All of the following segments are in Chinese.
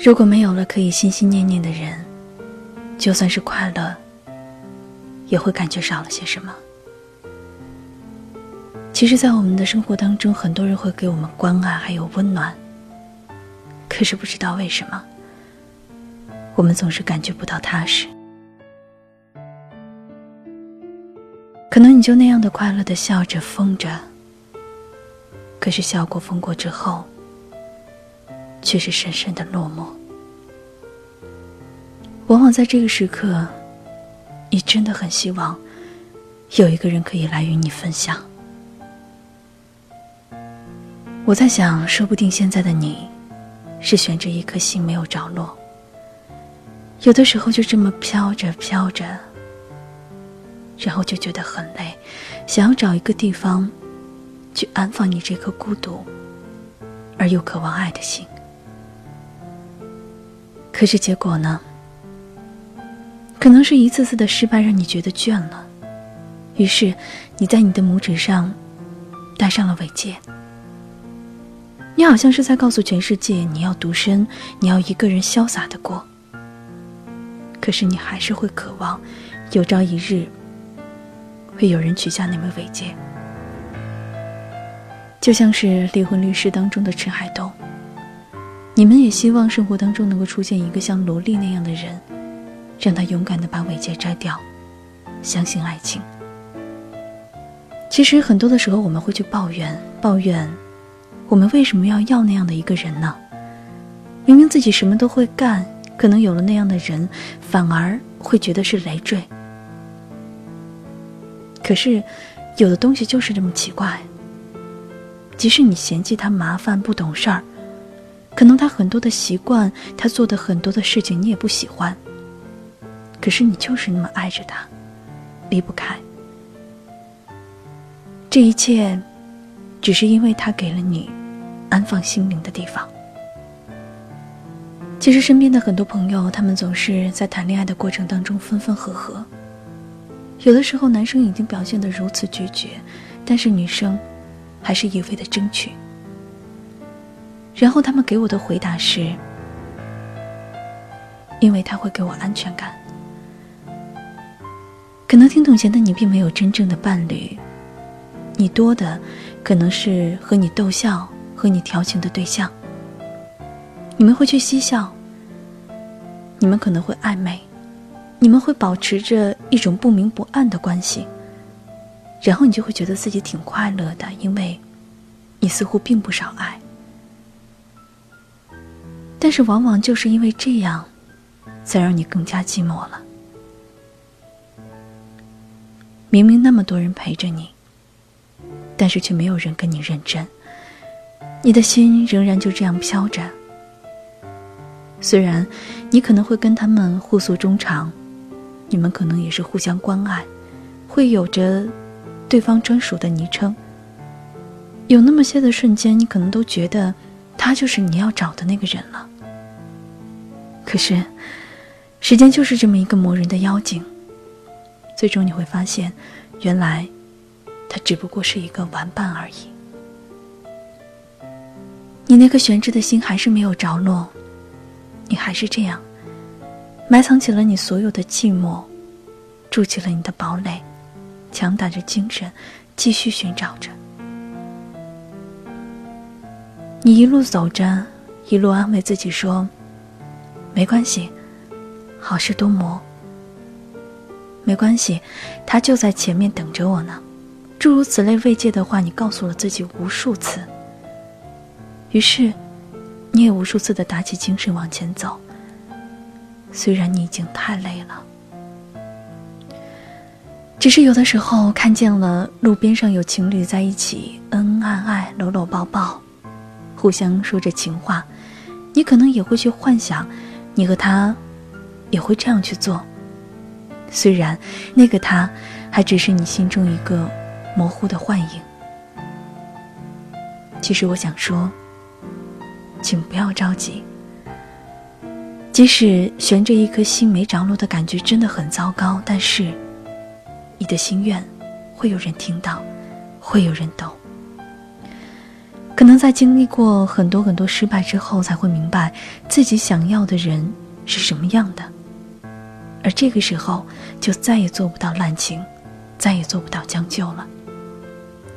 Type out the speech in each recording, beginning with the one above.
如果没有了可以心心念念的人，就算是快乐，也会感觉少了些什么。其实，在我们的生活当中，很多人会给我们关爱，还有温暖。可是不知道为什么，我们总是感觉不到踏实。可能你就那样的快乐的笑着疯着，可是笑过疯过之后，却是深深的落寞。往往在这个时刻，你真的很希望有一个人可以来与你分享。我在想，说不定现在的你，是悬着一颗心没有着落。有的时候就这么飘着飘着，然后就觉得很累，想要找一个地方，去安放你这颗孤独而又渴望爱的心。可是结果呢？可能是一次次的失败让你觉得倦了，于是你在你的拇指上戴上了尾戒。你好像是在告诉全世界，你要独身，你要一个人潇洒的过。可是你还是会渴望，有朝一日会有人取下那枚尾戒。就像是《离婚律师》当中的陈海东，你们也希望生活当中能够出现一个像萝莉那样的人，让他勇敢的把尾戒摘掉，相信爱情。其实很多的时候，我们会去抱怨，抱怨。我们为什么要要那样的一个人呢？明明自己什么都会干，可能有了那样的人，反而会觉得是累赘。可是，有的东西就是这么奇怪。即使你嫌弃他麻烦、不懂事儿，可能他很多的习惯，他做的很多的事情你也不喜欢。可是你就是那么爱着他，离不开。这一切，只是因为他给了你。安放心灵的地方。其实身边的很多朋友，他们总是在谈恋爱的过程当中分分合合。有的时候，男生已经表现得如此决绝，但是女生还是一味的争取。然后他们给我的回答是：因为他会给我安全感。可能听懂前的你并没有真正的伴侣，你多的可能是和你逗笑。和你调情的对象，你们会去嬉笑，你们可能会暧昧，你们会保持着一种不明不暗的关系，然后你就会觉得自己挺快乐的，因为，你似乎并不少爱。但是往往就是因为这样，才让你更加寂寞了。明明那么多人陪着你，但是却没有人跟你认真。你的心仍然就这样飘着。虽然你可能会跟他们互诉衷肠，你们可能也是互相关爱，会有着对方专属的昵称。有那么些的瞬间，你可能都觉得他就是你要找的那个人了。可是，时间就是这么一个磨人的妖精。最终你会发现，原来他只不过是一个玩伴而已。你那颗悬着的心还是没有着落，你还是这样埋藏起了你所有的寂寞，筑起了你的堡垒，强打着精神，继续寻找着。你一路走着，一路安慰自己说：“没关系，好事多磨。没关系，他就在前面等着我呢。”诸如此类慰藉的话，你告诉了自己无数次。于是，你也无数次的打起精神往前走。虽然你已经太累了，只是有的时候看见了路边上有情侣在一起恩恩爱爱、搂搂抱抱，互相说着情话，你可能也会去幻想，你和他也会这样去做。虽然那个他还只是你心中一个模糊的幻影。其实我想说。请不要着急。即使悬着一颗心没着落的感觉真的很糟糕，但是，你的心愿会有人听到，会有人懂。可能在经历过很多很多失败之后，才会明白自己想要的人是什么样的。而这个时候，就再也做不到滥情，再也做不到将就了，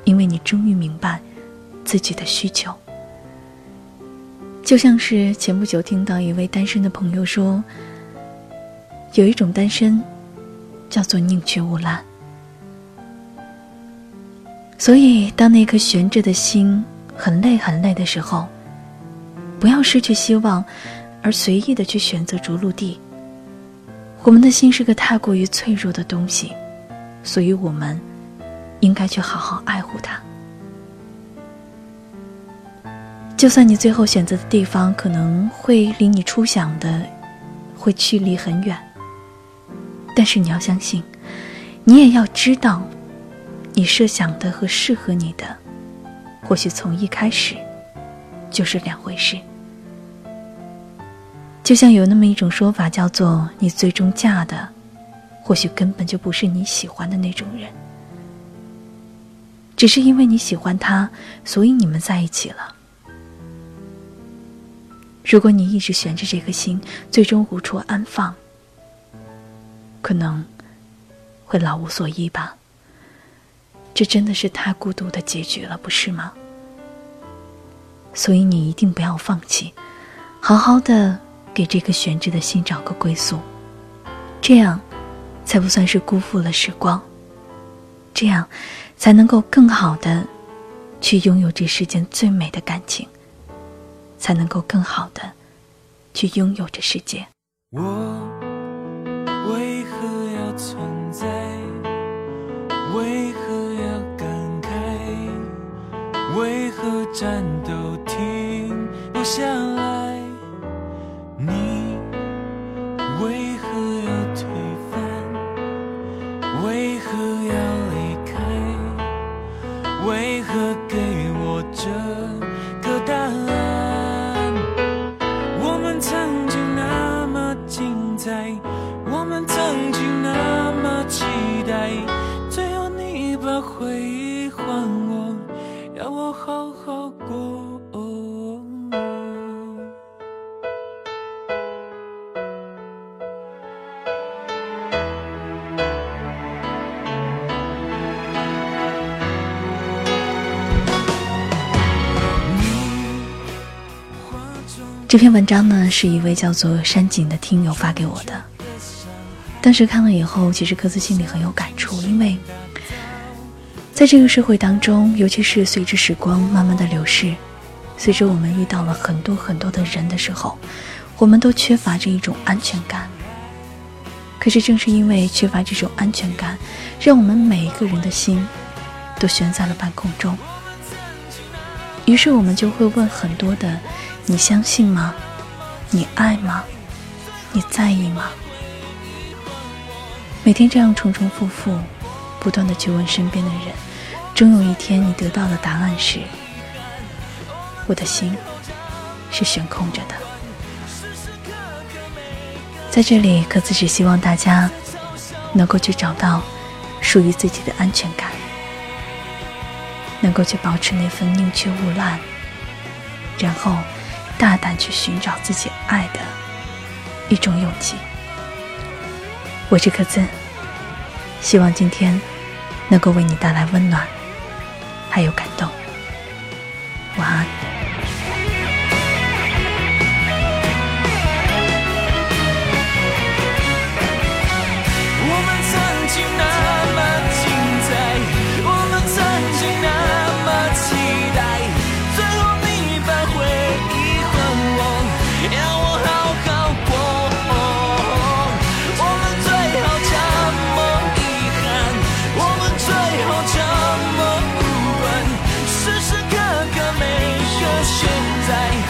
因为你终于明白自己的需求。就像是前不久听到一位单身的朋友说，有一种单身，叫做宁缺毋滥。所以，当那颗悬着的心。很累很累的时候，不要失去希望，而随意的去选择着陆地。我们的心是个太过于脆弱的东西，所以我们应该去好好爱护它。就算你最后选择的地方可能会离你初想的会距离很远，但是你要相信，你也要知道，你设想的和适合你的。或许从一开始，就是两回事。就像有那么一种说法，叫做你最终嫁的，或许根本就不是你喜欢的那种人，只是因为你喜欢他，所以你们在一起了。如果你一直悬着这颗心，最终无处安放，可能会老无所依吧。这真的是太孤独的结局了，不是吗？所以你一定不要放弃，好好的给这颗悬着的心找个归宿，这样才不算是辜负了时光，这样才能够更好的去拥有这世间最美的感情，才能够更好的去拥有这世界。我为何要存在？为何要感慨？为何站不下来？你为何要推翻？为何这篇文章呢，是一位叫做山井的听友发给我的。当时看了以后，其实各自心里很有感触，因为。在这个社会当中，尤其是随着时光慢慢的流逝，随着我们遇到了很多很多的人的时候，我们都缺乏着一种安全感。可是正是因为缺乏这种安全感，让我们每一个人的心都悬在了半空中。于是我们就会问很多的：你相信吗？你爱吗？你在意吗？每天这样重重复复，不断的去问身边的人。终有一天，你得到的答案是：我的心是悬空着的。在这里，可子只希望大家能够去找到属于自己的安全感，能够去保持那份宁缺毋滥，然后大胆去寻找自己爱的一种勇气。我是可自，希望今天能够为你带来温暖。还有感动。zij